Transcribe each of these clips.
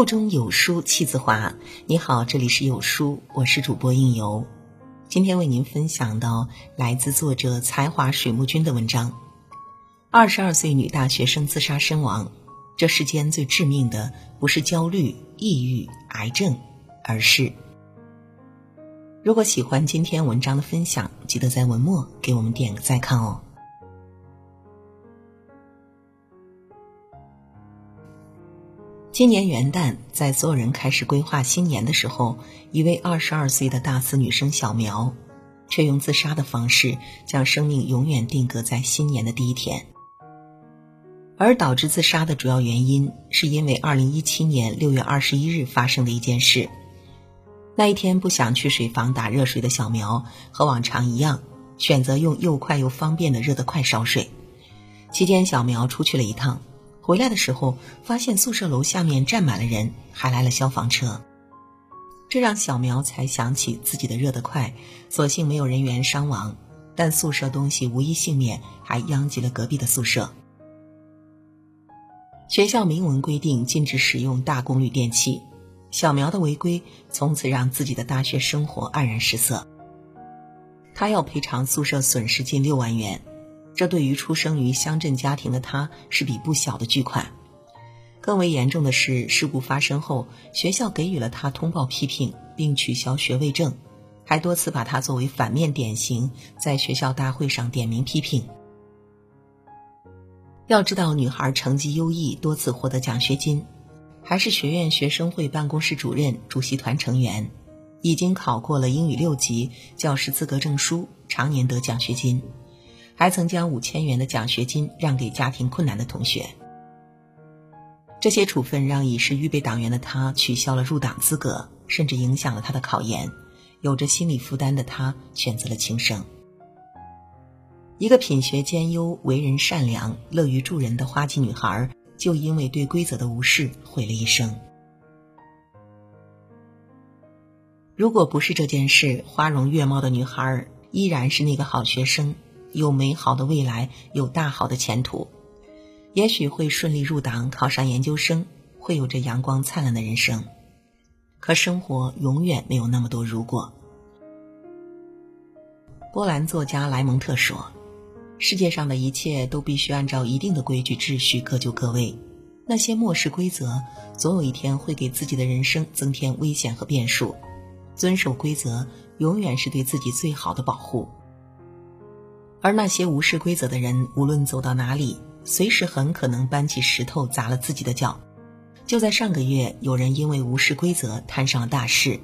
腹中有书气自华。你好，这里是有书，我是主播应由。今天为您分享到来自作者才华水木君的文章：二十二岁女大学生自杀身亡。这世间最致命的不是焦虑、抑郁、癌症，而是……如果喜欢今天文章的分享，记得在文末给我们点个再看哦。今年元旦，在所有人开始规划新年的时候，一位二十二岁的大四女生小苗，却用自杀的方式将生命永远定格在新年的第一天。而导致自杀的主要原因，是因为二零一七年六月二十一日发生的一件事。那一天不想去水房打热水的小苗，和往常一样，选择用又快又方便的热得快烧水。期间，小苗出去了一趟。回来的时候，发现宿舍楼下面站满了人，还来了消防车。这让小苗才想起自己的热得快，所幸没有人员伤亡，但宿舍东西无一幸免，还殃及了隔壁的宿舍。学校明文规定禁止使用大功率电器，小苗的违规从此让自己的大学生活黯然失色。他要赔偿宿舍损失近六万元。这对于出生于乡镇家庭的他是笔不小的巨款。更为严重的是，事故发生后，学校给予了他通报批评，并取消学位证，还多次把他作为反面典型，在学校大会上点名批评。要知道，女孩成绩优异，多次获得奖学金，还是学院学生会办公室主任、主席团成员，已经考过了英语六级，教师资格证书，常年得奖学金。还曾将五千元的奖学金让给家庭困难的同学。这些处分让已是预备党员的他取消了入党资格，甚至影响了他的考研。有着心理负担的他选择了轻生。一个品学兼优、为人善良、乐于助人的花季女孩，就因为对规则的无视毁了一生。如果不是这件事，花容月貌的女孩依然是那个好学生。有美好的未来，有大好的前途，也许会顺利入党，考上研究生，会有着阳光灿烂的人生。可生活永远没有那么多如果。波兰作家莱蒙特说：“世界上的一切都必须按照一定的规矩秩序各就各位，那些漠视规则，总有一天会给自己的人生增添危险和变数。遵守规则，永远是对自己最好的保护。”而那些无视规则的人，无论走到哪里，随时很可能搬起石头砸了自己的脚。就在上个月，有人因为无视规则摊上了大事。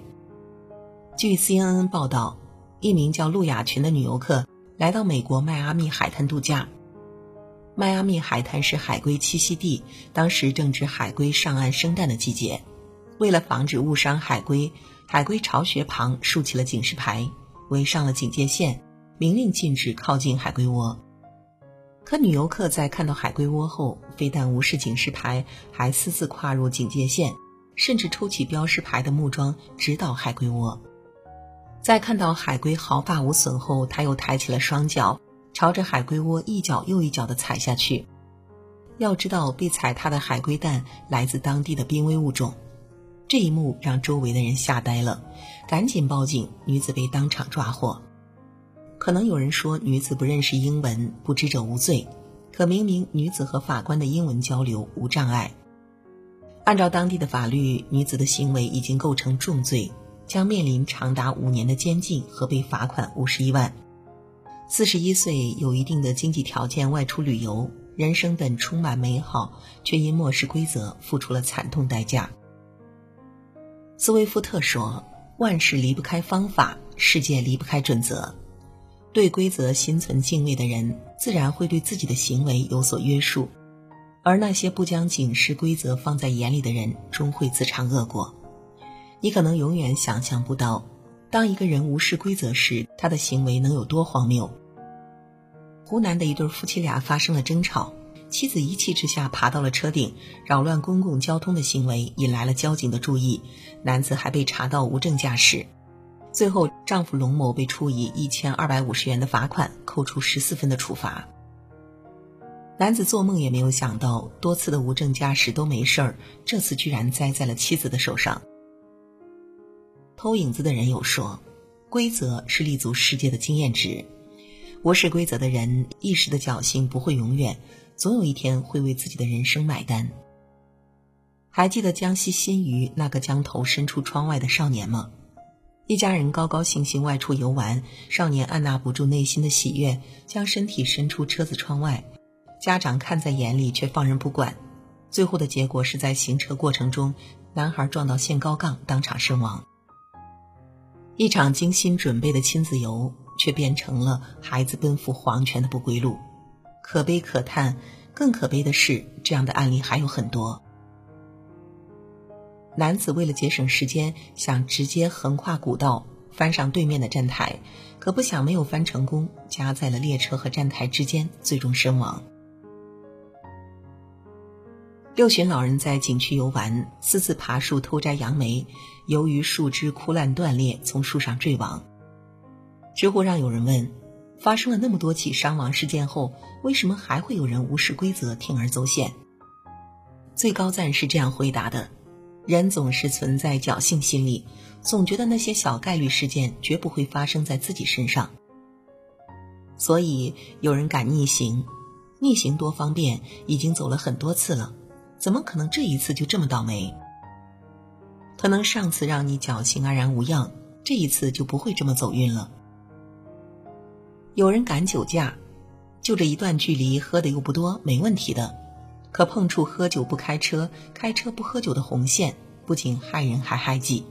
据 CNN 报道，一名叫陆雅群的女游客来到美国迈阿密海滩度假。迈阿密海滩是海龟栖息地，当时正值海龟上岸生蛋的季节。为了防止误伤海龟，海龟巢穴旁竖起了警示牌，围上了警戒线。明令禁止靠近海龟窝，可女游客在看到海龟窝后，非但无视警示牌，还私自跨入警戒线，甚至抽起标识牌的木桩直捣海龟窝。在看到海龟毫发无损后，他又抬起了双脚，朝着海龟窝一脚又一脚地踩下去。要知道，被踩踏的海龟蛋来自当地的濒危物种，这一幕让周围的人吓呆了，赶紧报警，女子被当场抓获。可能有人说女子不认识英文，不知者无罪。可明明女子和法官的英文交流无障碍。按照当地的法律，女子的行为已经构成重罪，将面临长达五年的监禁和被罚款五十一万。四十一岁，有一定的经济条件，外出旅游，人生本充满美好，却因漠视规则付出了惨痛代价。斯威夫特说：“万事离不开方法，世界离不开准则。”对规则心存敬畏的人，自然会对自己的行为有所约束；而那些不将警示规则放在眼里的人，终会自尝恶果。你可能永远想象不到，当一个人无视规则时，他的行为能有多荒谬。湖南的一对夫妻俩发生了争吵，妻子一气之下爬到了车顶，扰乱公共交通的行为引来了交警的注意，男子还被查到无证驾驶。最后，丈夫龙某被处以一千二百五十元的罚款，扣除十四分的处罚。男子做梦也没有想到，多次的无证驾驶都没事儿，这次居然栽在了妻子的手上。偷影子的人有说，规则是立足世界的经验值，无视规则的人一时的侥幸不会永远，总有一天会为自己的人生买单。还记得江西新余那个将头伸出窗外的少年吗？一家人高高兴兴外出游玩，少年按捺不住内心的喜悦，将身体伸出车子窗外。家长看在眼里，却放任不管，最后的结果是在行车过程中，男孩撞到限高杠，当场身亡。一场精心准备的亲子游，却变成了孩子奔赴黄泉的不归路，可悲可叹。更可悲的是，这样的案例还有很多。男子为了节省时间，想直接横跨古道，翻上对面的站台，可不想没有翻成功，夹在了列车和站台之间，最终身亡。六旬老人在景区游玩，私自爬树偷摘杨梅，由于树枝枯烂断裂，从树上坠亡。知乎上有人问：发生了那么多起伤亡事件后，为什么还会有人无视规则铤而走险？最高赞是这样回答的：人总是存在侥幸心理，总觉得那些小概率事件绝不会发生在自己身上，所以有人敢逆行，逆行多方便，已经走了很多次了。怎么可能这一次就这么倒霉？可能上次让你侥幸安然无恙，这一次就不会这么走运了。有人赶酒驾，就这一段距离喝的又不多，没问题的。可碰触喝酒不开车、开车不喝酒的红线，不仅害人还害己。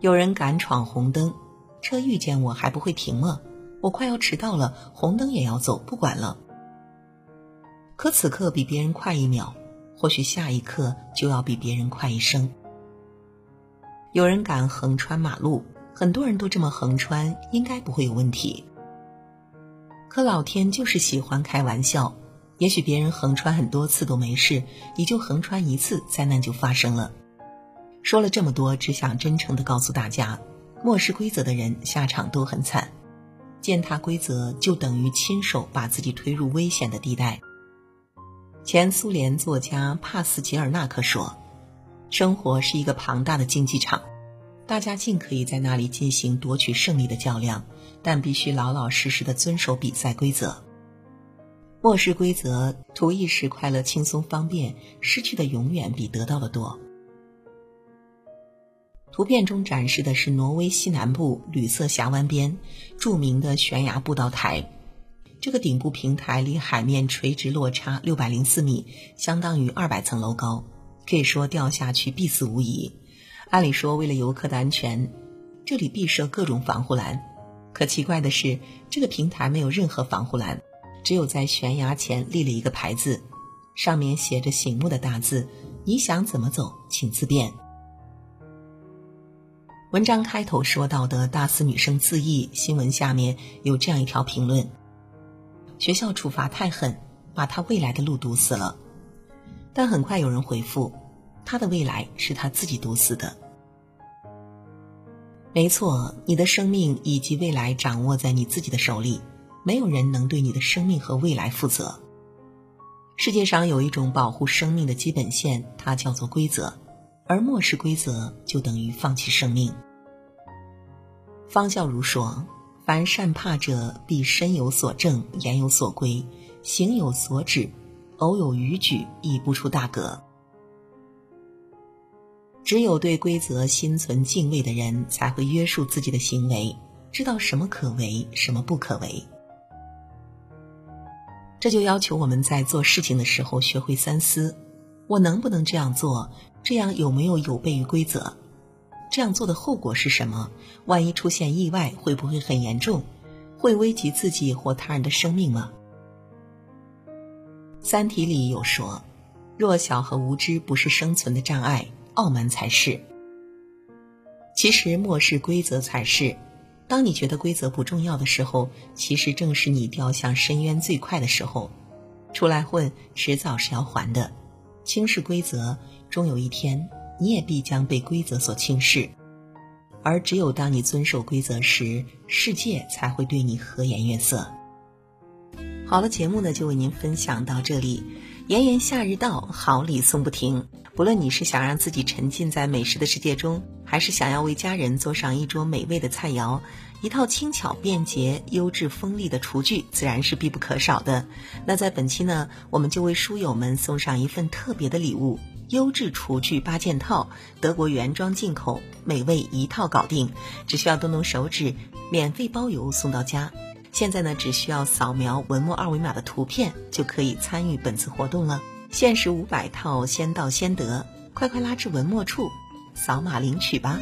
有人敢闯红灯，车遇见我还不会停吗？我快要迟到了，红灯也要走，不管了。可此刻比别人快一秒，或许下一刻就要比别人快一生。有人敢横穿马路，很多人都这么横穿，应该不会有问题。可老天就是喜欢开玩笑，也许别人横穿很多次都没事，你就横穿一次，灾难就发生了。说了这么多，只想真诚的告诉大家，漠视规则的人下场都很惨，践踏规则就等于亲手把自己推入危险的地带。前苏联作家帕斯捷尔纳克说：“生活是一个庞大的竞技场，大家尽可以在那里进行夺取胜利的较量，但必须老老实实的遵守比赛规则。漠视规则，图一时快乐、轻松、方便，失去的永远比得到的多。”图片中展示的是挪威西南部吕瑟峡湾边著名的悬崖步道台。这个顶部平台离海面垂直落差六百零四米，相当于二百层楼高，可以说掉下去必死无疑。按理说，为了游客的安全，这里必设各种防护栏。可奇怪的是，这个平台没有任何防护栏，只有在悬崖前立了一个牌子，上面写着醒目的大字：“你想怎么走，请自便。”文章开头说到的大四女生自缢新闻下面有这样一条评论。学校处罚太狠，把她未来的路堵死了。但很快有人回复，他的未来是他自己堵死的。没错，你的生命以及未来掌握在你自己的手里，没有人能对你的生命和未来负责。世界上有一种保护生命的基本线，它叫做规则，而漠视规则就等于放弃生命。方孝孺说。凡善怕者，必身有所正，言有所规，行有所止，偶有逾矩，亦不出大格。只有对规则心存敬畏的人，才会约束自己的行为，知道什么可为，什么不可为。这就要求我们在做事情的时候学会三思：我能不能这样做？这样有没有有悖于规则？这样做的后果是什么？万一出现意外，会不会很严重？会危及自己或他人的生命吗？《三体》里有说：“弱小和无知不是生存的障碍，傲慢才是。”其实漠视规则才是。当你觉得规则不重要的时候，其实正是你掉向深渊最快的时候。出来混，迟早是要还的。轻视规则，终有一天。你也必将被规则所轻视，而只有当你遵守规则时，世界才会对你和颜悦色。好了，节目呢就为您分享到这里。炎炎夏日到，好礼送不停。不论你是想让自己沉浸在美食的世界中，还是想要为家人做上一桌美味的菜肴，一套轻巧便捷、优质锋利的厨具自然是必不可少的。那在本期呢，我们就为书友们送上一份特别的礼物——优质厨具八件套，德国原装进口，美味一套搞定，只需要动动手指，免费包邮送到家。现在呢，只需要扫描文末二维码的图片，就可以参与本次活动了。限时五百套，先到先得，快快拉至文末处，扫码领取吧。